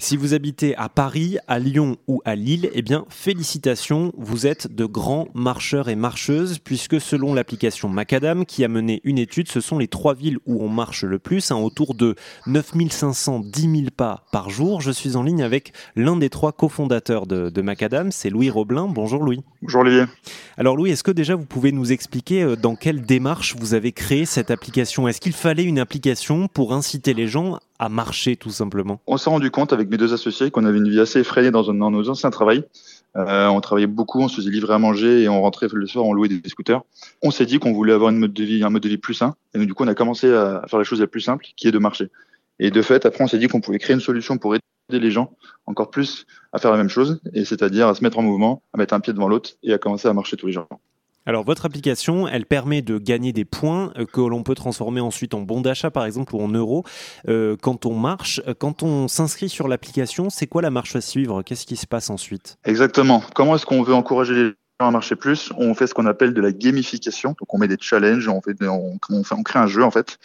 Si vous habitez à Paris, à Lyon ou à Lille, eh bien félicitations, vous êtes de grands marcheurs et marcheuses puisque selon l'application Macadam qui a mené une étude, ce sont les trois villes où on marche le plus, hein, autour de 9500 10 000 pas par jour. Je suis en ligne avec l'un des trois cofondateurs de, de Macadam, c'est Louis Roblin. Bonjour Louis. Bonjour Olivier. Alors Louis, est-ce que déjà vous pouvez nous expliquer euh, dans quelle démarche vous avez créé cette application? Est-ce qu'il fallait une application pour inciter les gens à marcher tout simplement On s'est rendu compte avec mes deux associés qu'on avait une vie assez effrayée dans, nos anciens travails. Euh, on travaillait beaucoup, on se faisait livrer à manger et on rentrait le soir, on louait des, scooters. On s'est dit qu'on voulait avoir une mode de vie, un mode de vie plus sain. Et donc, du coup, on a commencé à faire la chose la plus simple, qui est de marcher. Et de fait, après, on s'est dit qu'on pouvait créer une solution pour aider les gens encore plus à faire la même chose, et c'est-à-dire à se mettre en mouvement, à mettre un pied devant l'autre et à commencer à marcher tous les jours. Alors votre application, elle permet de gagner des points euh, que l'on peut transformer ensuite en bons d'achat par exemple ou en euros euh, quand on marche. Euh, quand on s'inscrit sur l'application, c'est quoi la marche à suivre? Qu'est-ce qui se passe ensuite? Exactement. Comment est-ce qu'on veut encourager les gens à marcher plus? On fait ce qu'on appelle de la gamification. Donc on met des challenges, on, fait, on, on crée un jeu en fait.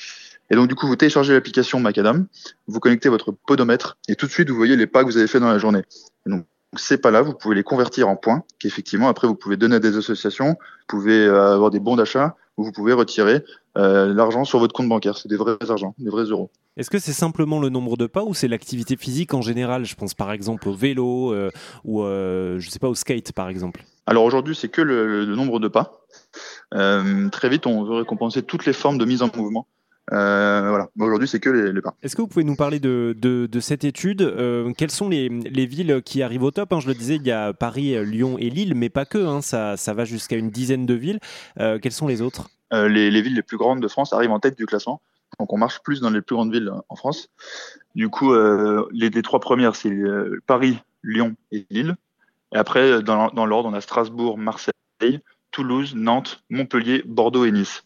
Et donc, du coup, vous téléchargez l'application Macadam, vous connectez votre podomètre et tout de suite, vous voyez les pas que vous avez fait dans la journée. Ces pas-là, vous pouvez les convertir en points, qu'effectivement, après, vous pouvez donner à des associations, vous pouvez euh, avoir des bons d'achat, ou vous pouvez retirer euh, l'argent sur votre compte bancaire. C'est des vrais argents, des vrais euros. Est-ce que c'est simplement le nombre de pas ou c'est l'activité physique en général? Je pense par exemple au vélo euh, ou je sais pas au skate par exemple. Alors aujourd'hui, c'est que le, le, nombre de pas. très vite, on veut récompenser toutes les formes de mise en mouvement. Voilà. Aujourd'hui, c'est que les, les pas. Est-ce que vous pouvez nous parler de, de, de cette étude euh, Quelles sont les, les, villes qui arrivent au top hein? Je le disais, il y a Paris, Lyon et Lille, mais pas que. Hein, ça, ça, va jusqu'à une dizaine de villes. Euh, quelles sont les autres? Euh, les, les, villes les plus grandes de France arrivent en tête du classement. Donc, on marche plus dans les plus grandes villes en France. Du coup, euh, les, les, trois premières, c'est Paris, Lyon et Lille. Et après, dans, dans l'ordre, on a Strasbourg, Marseille, Toulouse, Nantes, Montpellier, Bordeaux et Nice.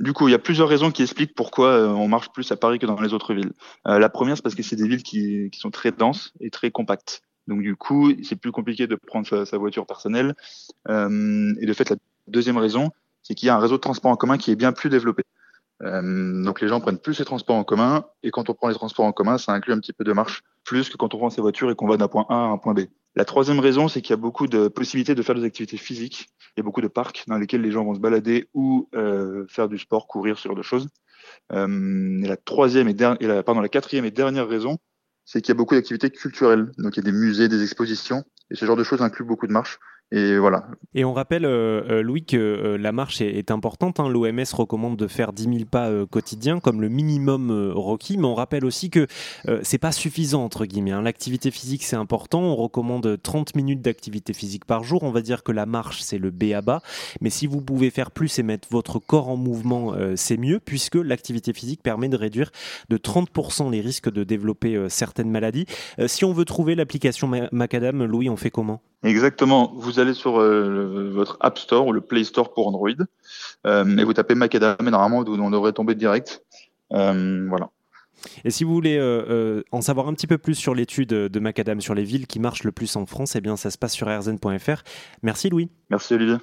Du coup, il y a plusieurs raisons qui expliquent pourquoi euh, on marche plus à Paris que dans les autres villes. Euh, la première, c'est parce que c'est des villes qui, sont très denses et très compactes. Donc du coup, c'est plus compliqué de prendre sa, voiture personnelle. Euh, et de fait, la deuxième raison, c'est qu'il y a un réseau de transport en commun qui est bien plus développé. Euh, donc les gens prennent plus les transports en commun, et quand on prend les transports en commun, ça inclut un petit peu de marche, plus que quand on prend sa voiture et qu'on va d'un point A à un point B. La troisième raison, c'est qu'il y a beaucoup de possibilités de faire des activités physiques. Il y a beaucoup de parcs dans lesquels les gens vont se balader ou euh, faire du sport, courir, sur de choses. Euh, la troisième et, et pardon, la quatrième et dernière raison, c'est qu'il y a beaucoup d'activités culturelles. Donc il y a des musées, des expositions, et ce genre de choses inclut beaucoup de marches. Et voilà. Et on rappelle, euh, euh Louis, que euh, la marche est, importante. Hein. L'OMS recommande de faire 10 000 pas quotidiens comme le minimum requis, mais on rappelle aussi que c'est pas suffisant entre guillemets. Hein. L'activité physique c'est important. On recommande 30 minutes d'activité physique par jour. On va dire que la marche c'est le B à bas, mais si vous pouvez faire plus et mettre votre corps en mouvement, c'est mieux puisque l'activité physique permet de réduire de 30% les risques de développer certaines maladies. si on veut trouver l'application Macadam, Louis, on fait comment? Exactement. Vous allez sur euh, votre App Store ou le Play Store pour Android euh, et vous tapez Macadam et normalement on devrait tomber direct. Euh, voilà. Et si vous voulez en savoir un petit peu plus sur l'étude de Macadam sur les villes qui marchent le plus en France, eh bien ça se passe sur rzn.fr. Merci Louis. Merci Olivier.